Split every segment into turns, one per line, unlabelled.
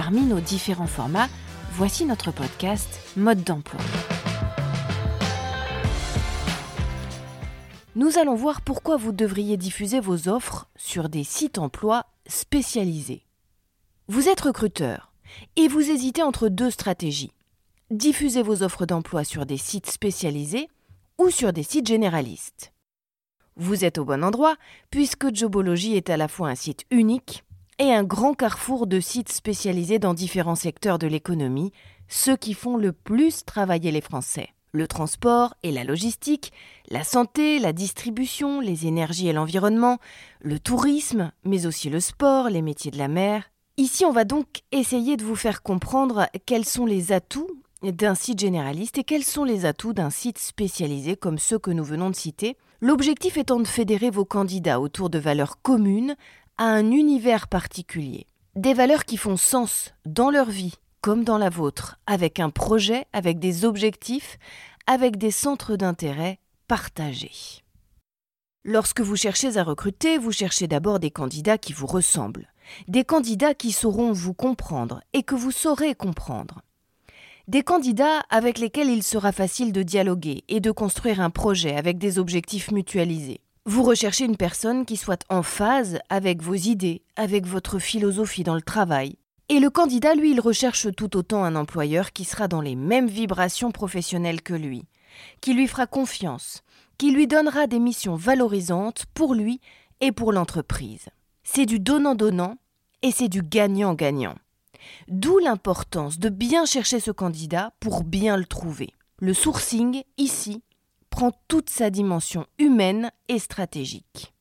Parmi nos différents formats, voici notre podcast Mode d'emploi. Nous allons voir pourquoi vous devriez diffuser vos offres sur des sites emploi spécialisés. Vous êtes recruteur et vous hésitez entre deux stratégies. Diffusez vos offres d'emploi sur des sites spécialisés ou sur des sites généralistes. Vous êtes au bon endroit puisque Jobology est à la fois un site unique et un grand carrefour de sites spécialisés dans différents secteurs de l'économie, ceux qui font le plus travailler les Français. Le transport et la logistique, la santé, la distribution, les énergies et l'environnement, le tourisme, mais aussi le sport, les métiers de la mer. Ici, on va donc essayer de vous faire comprendre quels sont les atouts d'un site généraliste et quels sont les atouts d'un site spécialisé comme ceux que nous venons de citer, l'objectif étant de fédérer vos candidats autour de valeurs communes à un univers particulier. Des valeurs qui font sens dans leur vie comme dans la vôtre, avec un projet, avec des objectifs, avec des centres d'intérêt partagés. Lorsque vous cherchez à recruter, vous cherchez d'abord des candidats qui vous ressemblent, des candidats qui sauront vous comprendre et que vous saurez comprendre. Des candidats avec lesquels il sera facile de dialoguer et de construire un projet avec des objectifs mutualisés. Vous recherchez une personne qui soit en phase avec vos idées, avec votre philosophie dans le travail. Et le candidat, lui, il recherche tout autant un employeur qui sera dans les mêmes vibrations professionnelles que lui, qui lui fera confiance, qui lui donnera des missions valorisantes pour lui et pour l'entreprise. C'est du donnant-donnant et c'est du gagnant-gagnant. D'où l'importance de bien chercher ce candidat pour bien le trouver. Le sourcing, ici, toute sa dimension humaine et stratégique.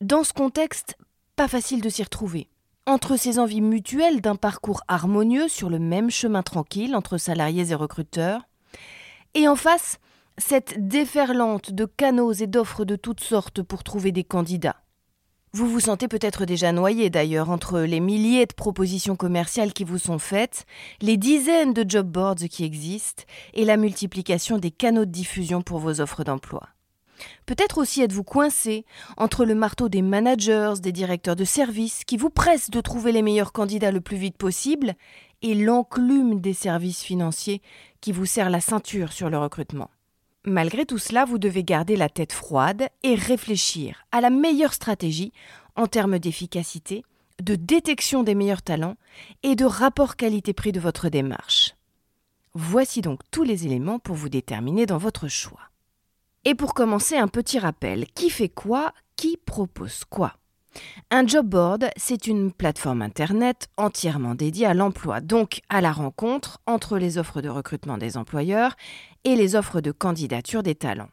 Dans ce contexte, pas facile de s'y retrouver. Entre ces envies mutuelles d'un parcours harmonieux sur le même chemin tranquille entre salariés et recruteurs, et en face, cette déferlante de canaux et d'offres de toutes sortes pour trouver des candidats. Vous vous sentez peut-être déjà noyé d'ailleurs entre les milliers de propositions commerciales qui vous sont faites, les dizaines de job boards qui existent et la multiplication des canaux de diffusion pour vos offres d'emploi. Peut-être aussi êtes-vous coincé entre le marteau des managers, des directeurs de services qui vous pressent de trouver les meilleurs candidats le plus vite possible et l'enclume des services financiers qui vous serrent la ceinture sur le recrutement. Malgré tout cela, vous devez garder la tête froide et réfléchir à la meilleure stratégie en termes d'efficacité, de détection des meilleurs talents et de rapport qualité-prix de votre démarche. Voici donc tous les éléments pour vous déterminer dans votre choix. Et pour commencer, un petit rappel. Qui fait quoi? Qui propose quoi? Un job board, c'est une plateforme Internet entièrement dédiée à l'emploi, donc à la rencontre entre les offres de recrutement des employeurs et les offres de candidature des talents.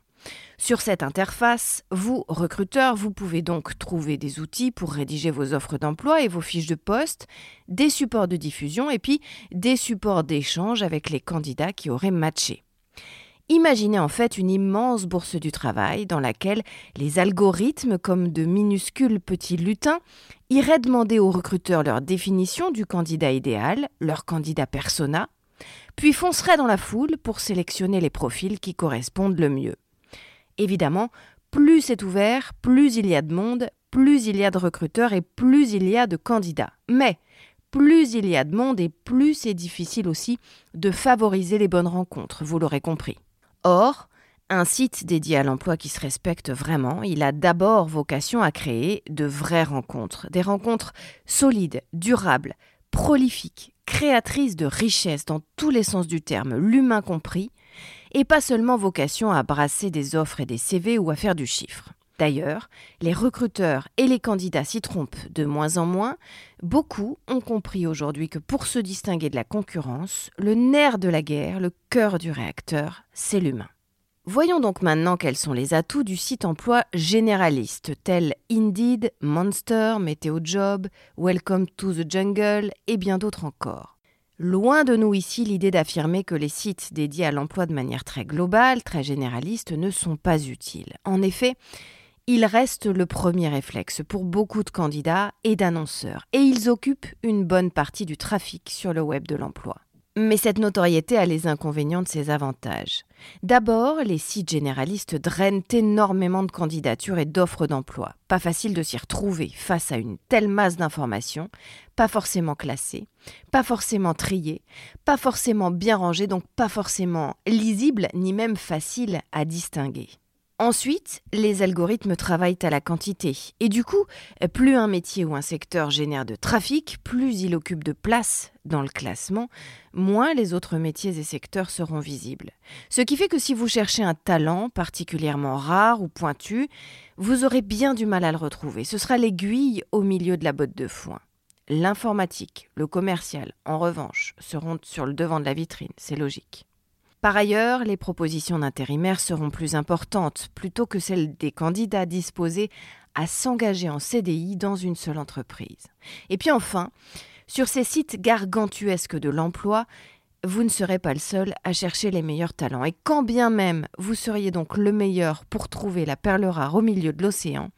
Sur cette interface, vous, recruteurs, vous pouvez donc trouver des outils pour rédiger vos offres d'emploi et vos fiches de poste, des supports de diffusion et puis des supports d'échange avec les candidats qui auraient matché. Imaginez en fait une immense bourse du travail dans laquelle les algorithmes, comme de minuscules petits lutins, iraient demander aux recruteurs leur définition du candidat idéal, leur candidat persona, puis fonceraient dans la foule pour sélectionner les profils qui correspondent le mieux. Évidemment, plus c'est ouvert, plus il y a de monde, plus il y a de recruteurs et plus il y a de candidats. Mais plus il y a de monde et plus c'est difficile aussi de favoriser les bonnes rencontres, vous l'aurez compris. Or, un site dédié à l'emploi qui se respecte vraiment, il a d'abord vocation à créer de vraies rencontres, des rencontres solides, durables, prolifiques, créatrices de richesse dans tous les sens du terme, l'humain compris, et pas seulement vocation à brasser des offres et des CV ou à faire du chiffre. D'ailleurs, les recruteurs et les candidats s'y trompent de moins en moins. Beaucoup ont compris aujourd'hui que pour se distinguer de la concurrence, le nerf de la guerre, le cœur du réacteur, c'est l'humain. Voyons donc maintenant quels sont les atouts du site emploi généraliste, tels Indeed, Monster, MeteoJob, Welcome to the Jungle et bien d'autres encore. Loin de nous ici l'idée d'affirmer que les sites dédiés à l'emploi de manière très globale, très généraliste, ne sont pas utiles. En effet, ils restent le premier réflexe pour beaucoup de candidats et d'annonceurs, et ils occupent une bonne partie du trafic sur le web de l'emploi. Mais cette notoriété a les inconvénients de ses avantages. D'abord, les sites généralistes drainent énormément de candidatures et d'offres d'emploi. Pas facile de s'y retrouver face à une telle masse d'informations, pas forcément classées, pas forcément triées, pas forcément bien rangées, donc pas forcément lisibles ni même faciles à distinguer. Ensuite, les algorithmes travaillent à la quantité. Et du coup, plus un métier ou un secteur génère de trafic, plus il occupe de place dans le classement, moins les autres métiers et secteurs seront visibles. Ce qui fait que si vous cherchez un talent particulièrement rare ou pointu, vous aurez bien du mal à le retrouver. Ce sera l'aiguille au milieu de la botte de foin. L'informatique, le commercial, en revanche, seront sur le devant de la vitrine, c'est logique. Par ailleurs, les propositions d'intérimaires seront plus importantes, plutôt que celles des candidats disposés à s'engager en CDI dans une seule entreprise. Et puis enfin, sur ces sites gargantuesques de l'emploi, vous ne serez pas le seul à chercher les meilleurs talents. Et quand bien même vous seriez donc le meilleur pour trouver la perle rare au milieu de l'océan,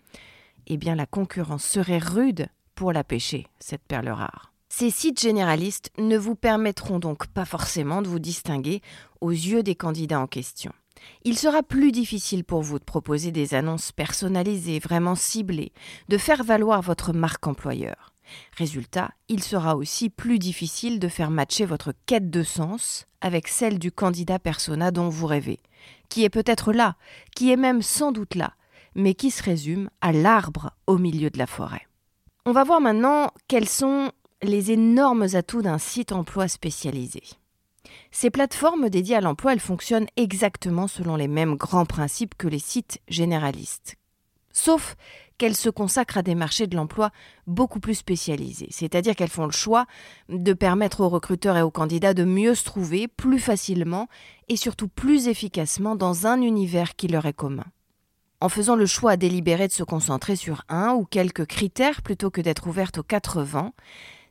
eh bien la concurrence serait rude pour la pêcher, cette perle rare. Ces sites généralistes ne vous permettront donc pas forcément de vous distinguer aux yeux des candidats en question. Il sera plus difficile pour vous de proposer des annonces personnalisées, vraiment ciblées, de faire valoir votre marque employeur. Résultat, il sera aussi plus difficile de faire matcher votre quête de sens avec celle du candidat persona dont vous rêvez, qui est peut-être là, qui est même sans doute là, mais qui se résume à l'arbre au milieu de la forêt. On va voir maintenant quels sont les énormes atouts d'un site emploi spécialisé. Ces plateformes dédiées à l'emploi, elles fonctionnent exactement selon les mêmes grands principes que les sites généralistes. Sauf qu'elles se consacrent à des marchés de l'emploi beaucoup plus spécialisés, c'est-à-dire qu'elles font le choix de permettre aux recruteurs et aux candidats de mieux se trouver plus facilement et surtout plus efficacement dans un univers qui leur est commun. En faisant le choix délibéré de se concentrer sur un ou quelques critères plutôt que d'être ouvertes aux quatre vents,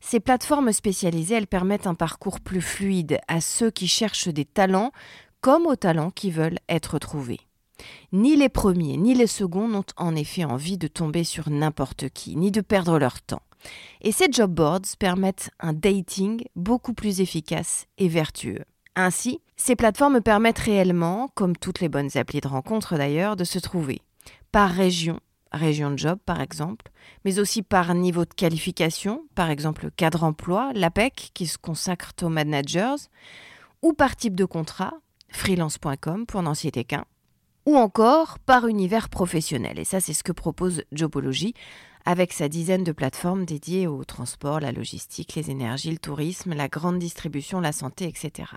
ces plateformes spécialisées, elles permettent un parcours plus fluide à ceux qui cherchent des talents comme aux talents qui veulent être trouvés. Ni les premiers ni les seconds n'ont en effet envie de tomber sur n'importe qui, ni de perdre leur temps. Et ces job boards permettent un dating beaucoup plus efficace et vertueux. Ainsi, ces plateformes permettent réellement, comme toutes les bonnes applis de rencontre d'ailleurs, de se trouver par région, région de job par exemple, mais aussi par niveau de qualification, par exemple cadre emploi, l'APEC qui se consacre aux managers, ou par type de contrat, freelance.com pour n'en citer qu'un, ou encore par univers professionnel. Et ça, c'est ce que propose Jobology avec sa dizaine de plateformes dédiées au transport, la logistique, les énergies, le tourisme, la grande distribution, la santé, etc.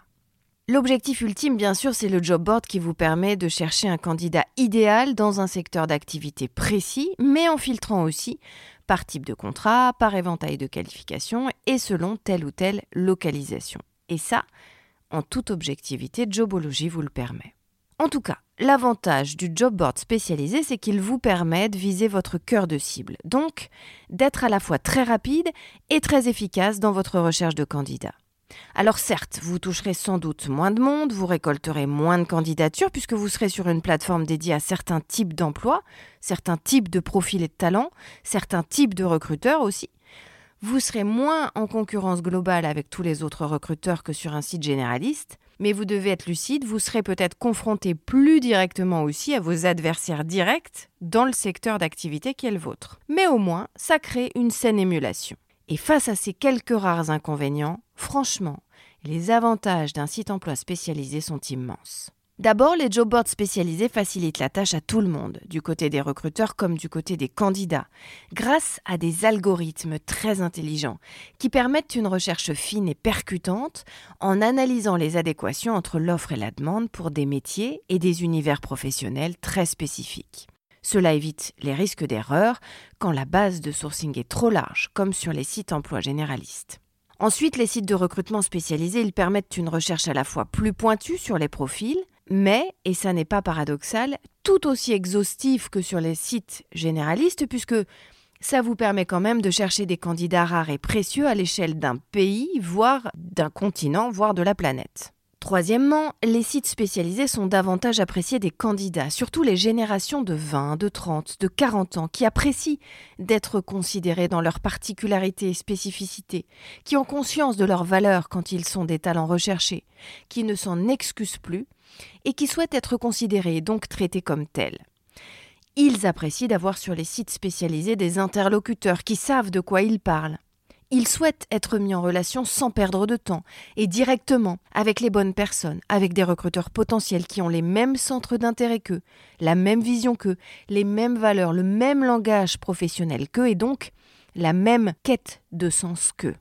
L'objectif ultime, bien sûr, c'est le job board qui vous permet de chercher un candidat idéal dans un secteur d'activité précis, mais en filtrant aussi par type de contrat, par éventail de qualifications et selon telle ou telle localisation. Et ça, en toute objectivité, Jobology vous le permet. En tout cas, l'avantage du job board spécialisé, c'est qu'il vous permet de viser votre cœur de cible, donc d'être à la fois très rapide et très efficace dans votre recherche de candidats. Alors certes, vous toucherez sans doute moins de monde, vous récolterez moins de candidatures puisque vous serez sur une plateforme dédiée à certains types d'emplois, certains types de profils et de talents, certains types de recruteurs aussi. Vous serez moins en concurrence globale avec tous les autres recruteurs que sur un site généraliste, mais vous devez être lucide, vous serez peut-être confronté plus directement aussi à vos adversaires directs dans le secteur d'activité qui est le vôtre. Mais au moins, ça crée une saine émulation. Et face à ces quelques rares inconvénients, franchement, les avantages d'un site emploi spécialisé sont immenses. D'abord, les job boards spécialisés facilitent la tâche à tout le monde, du côté des recruteurs comme du côté des candidats, grâce à des algorithmes très intelligents qui permettent une recherche fine et percutante en analysant les adéquations entre l'offre et la demande pour des métiers et des univers professionnels très spécifiques. Cela évite les risques d'erreur quand la base de sourcing est trop large, comme sur les sites emploi généralistes. Ensuite, les sites de recrutement spécialisés, ils permettent une recherche à la fois plus pointue sur les profils, mais, et ça n'est pas paradoxal, tout aussi exhaustif que sur les sites généralistes, puisque ça vous permet quand même de chercher des candidats rares et précieux à l'échelle d'un pays, voire d'un continent, voire de la planète. Troisièmement, les sites spécialisés sont davantage appréciés des candidats, surtout les générations de 20, de 30, de 40 ans, qui apprécient d'être considérés dans leurs particularités et spécificités, qui ont conscience de leur valeur quand ils sont des talents recherchés, qui ne s'en excusent plus et qui souhaitent être considérés et donc traités comme tels. Ils apprécient d'avoir sur les sites spécialisés des interlocuteurs qui savent de quoi ils parlent, ils souhaitent être mis en relation sans perdre de temps et directement avec les bonnes personnes, avec des recruteurs potentiels qui ont les mêmes centres d'intérêt qu'eux, la même vision qu'eux, les mêmes valeurs, le même langage professionnel qu'eux et donc la même quête de sens qu'eux.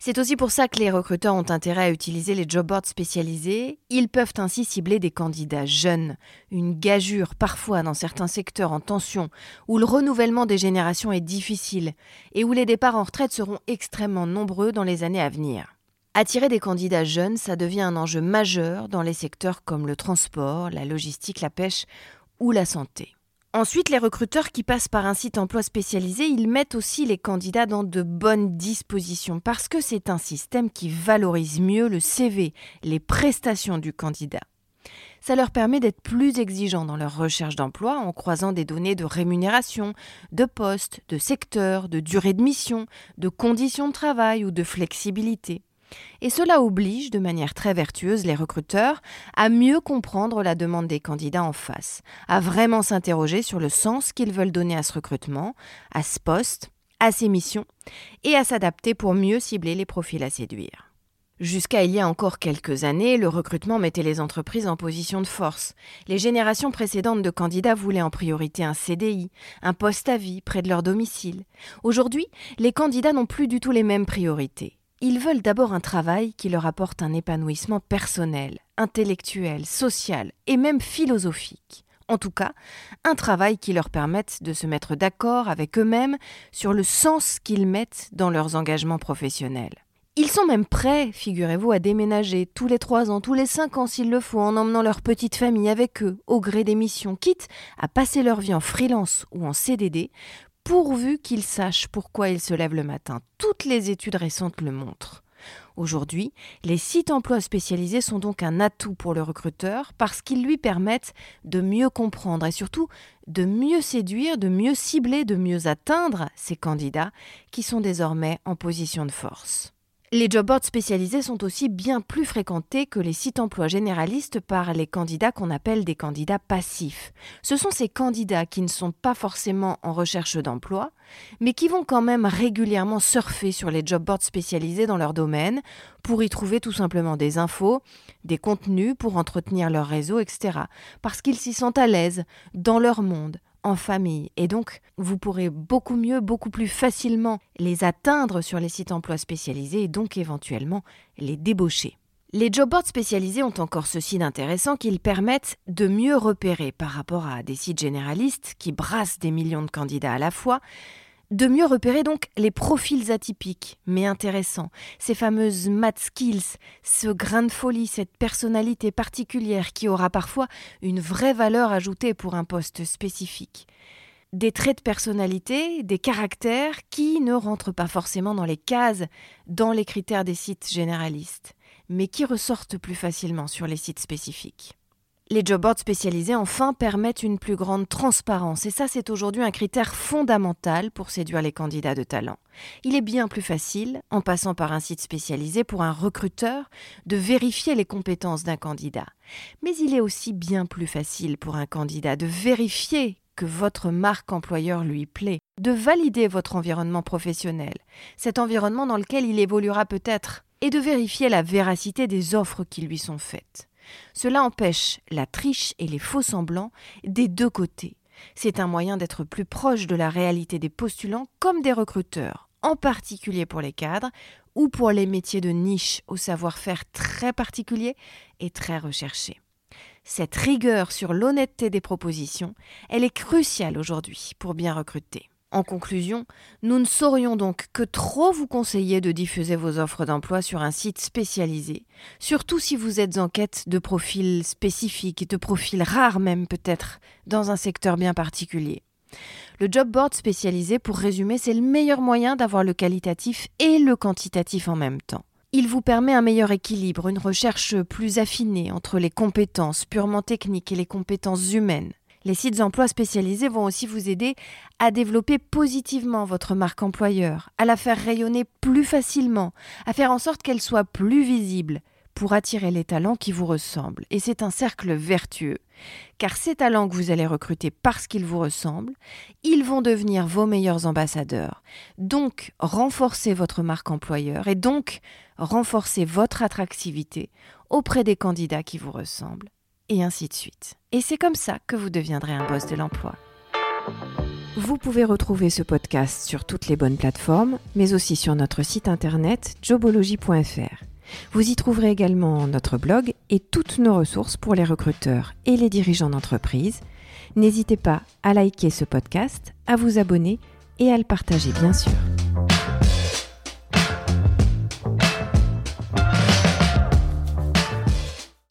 C'est aussi pour ça que les recruteurs ont intérêt à utiliser les job boards spécialisés. Ils peuvent ainsi cibler des candidats jeunes, une gageure parfois dans certains secteurs en tension, où le renouvellement des générations est difficile et où les départs en retraite seront extrêmement nombreux dans les années à venir. Attirer des candidats jeunes, ça devient un enjeu majeur dans les secteurs comme le transport, la logistique, la pêche ou la santé. Ensuite, les recruteurs qui passent par un site emploi spécialisé, ils mettent aussi les candidats dans de bonnes dispositions parce que c'est un système qui valorise mieux le CV, les prestations du candidat. Ça leur permet d'être plus exigeants dans leur recherche d'emploi en croisant des données de rémunération, de poste, de secteur, de durée de mission, de conditions de travail ou de flexibilité. Et cela oblige, de manière très vertueuse, les recruteurs à mieux comprendre la demande des candidats en face, à vraiment s'interroger sur le sens qu'ils veulent donner à ce recrutement, à ce poste, à ces missions, et à s'adapter pour mieux cibler les profils à séduire. Jusqu'à il y a encore quelques années, le recrutement mettait les entreprises en position de force. Les générations précédentes de candidats voulaient en priorité un CDI, un poste à vie près de leur domicile. Aujourd'hui, les candidats n'ont plus du tout les mêmes priorités. Ils veulent d'abord un travail qui leur apporte un épanouissement personnel, intellectuel, social et même philosophique. En tout cas, un travail qui leur permette de se mettre d'accord avec eux-mêmes sur le sens qu'ils mettent dans leurs engagements professionnels. Ils sont même prêts, figurez-vous, à déménager tous les trois ans, tous les cinq ans s'il le faut, en emmenant leur petite famille avec eux, au gré des missions, quitte à passer leur vie en freelance ou en CDD, pourvu qu'ils sachent pourquoi ils se lèvent le matin. Toutes les études récentes le montrent. Aujourd'hui, les sites emploi spécialisés sont donc un atout pour le recruteur parce qu'ils lui permettent de mieux comprendre et surtout de mieux séduire, de mieux cibler, de mieux atteindre ces candidats qui sont désormais en position de force. Les job boards spécialisés sont aussi bien plus fréquentés que les sites emploi généralistes par les candidats qu'on appelle des candidats passifs. Ce sont ces candidats qui ne sont pas forcément en recherche d'emploi, mais qui vont quand même régulièrement surfer sur les job boards spécialisés dans leur domaine pour y trouver tout simplement des infos, des contenus pour entretenir leur réseau, etc. Parce qu'ils s'y sentent à l'aise dans leur monde, famille. Et donc, vous pourrez beaucoup mieux, beaucoup plus facilement les atteindre sur les sites emploi spécialisés et donc éventuellement les débaucher. Les job boards spécialisés ont encore ceci d'intéressant qu'ils permettent de mieux repérer par rapport à des sites généralistes qui brassent des millions de candidats à la fois, de mieux repérer donc les profils atypiques, mais intéressants, ces fameuses math skills, ce grain de folie, cette personnalité particulière qui aura parfois une vraie valeur ajoutée pour un poste spécifique. Des traits de personnalité, des caractères qui ne rentrent pas forcément dans les cases, dans les critères des sites généralistes, mais qui ressortent plus facilement sur les sites spécifiques. Les job boards spécialisés, enfin, permettent une plus grande transparence, et ça, c'est aujourd'hui un critère fondamental pour séduire les candidats de talent. Il est bien plus facile, en passant par un site spécialisé, pour un recruteur de vérifier les compétences d'un candidat. Mais il est aussi bien plus facile pour un candidat de vérifier que votre marque employeur lui plaît, de valider votre environnement professionnel, cet environnement dans lequel il évoluera peut-être, et de vérifier la véracité des offres qui lui sont faites. Cela empêche la triche et les faux semblants des deux côtés. C'est un moyen d'être plus proche de la réalité des postulants comme des recruteurs, en particulier pour les cadres ou pour les métiers de niche au savoir-faire très particulier et très recherché. Cette rigueur sur l'honnêteté des propositions, elle est cruciale aujourd'hui pour bien recruter. En conclusion, nous ne saurions donc que trop vous conseiller de diffuser vos offres d'emploi sur un site spécialisé, surtout si vous êtes en quête de profils spécifiques de profils rares même peut-être dans un secteur bien particulier. Le job board spécialisé, pour résumer, c'est le meilleur moyen d'avoir le qualitatif et le quantitatif en même temps. Il vous permet un meilleur équilibre, une recherche plus affinée entre les compétences purement techniques et les compétences humaines. Les sites emploi spécialisés vont aussi vous aider à développer positivement votre marque employeur, à la faire rayonner plus facilement, à faire en sorte qu'elle soit plus visible pour attirer les talents qui vous ressemblent. Et c'est un cercle vertueux. Car ces talents que vous allez recruter parce qu'ils vous ressemblent, ils vont devenir vos meilleurs ambassadeurs. Donc, renforcer votre marque employeur et donc renforcer votre attractivité auprès des candidats qui vous ressemblent et ainsi de suite. Et c'est comme ça que vous deviendrez un boss de l'emploi. Vous pouvez retrouver ce podcast sur toutes les bonnes plateformes, mais aussi sur notre site internet jobology.fr. Vous y trouverez également notre blog et toutes nos ressources pour les recruteurs et les dirigeants d'entreprise. N'hésitez pas à liker ce podcast, à vous abonner et à le partager bien sûr.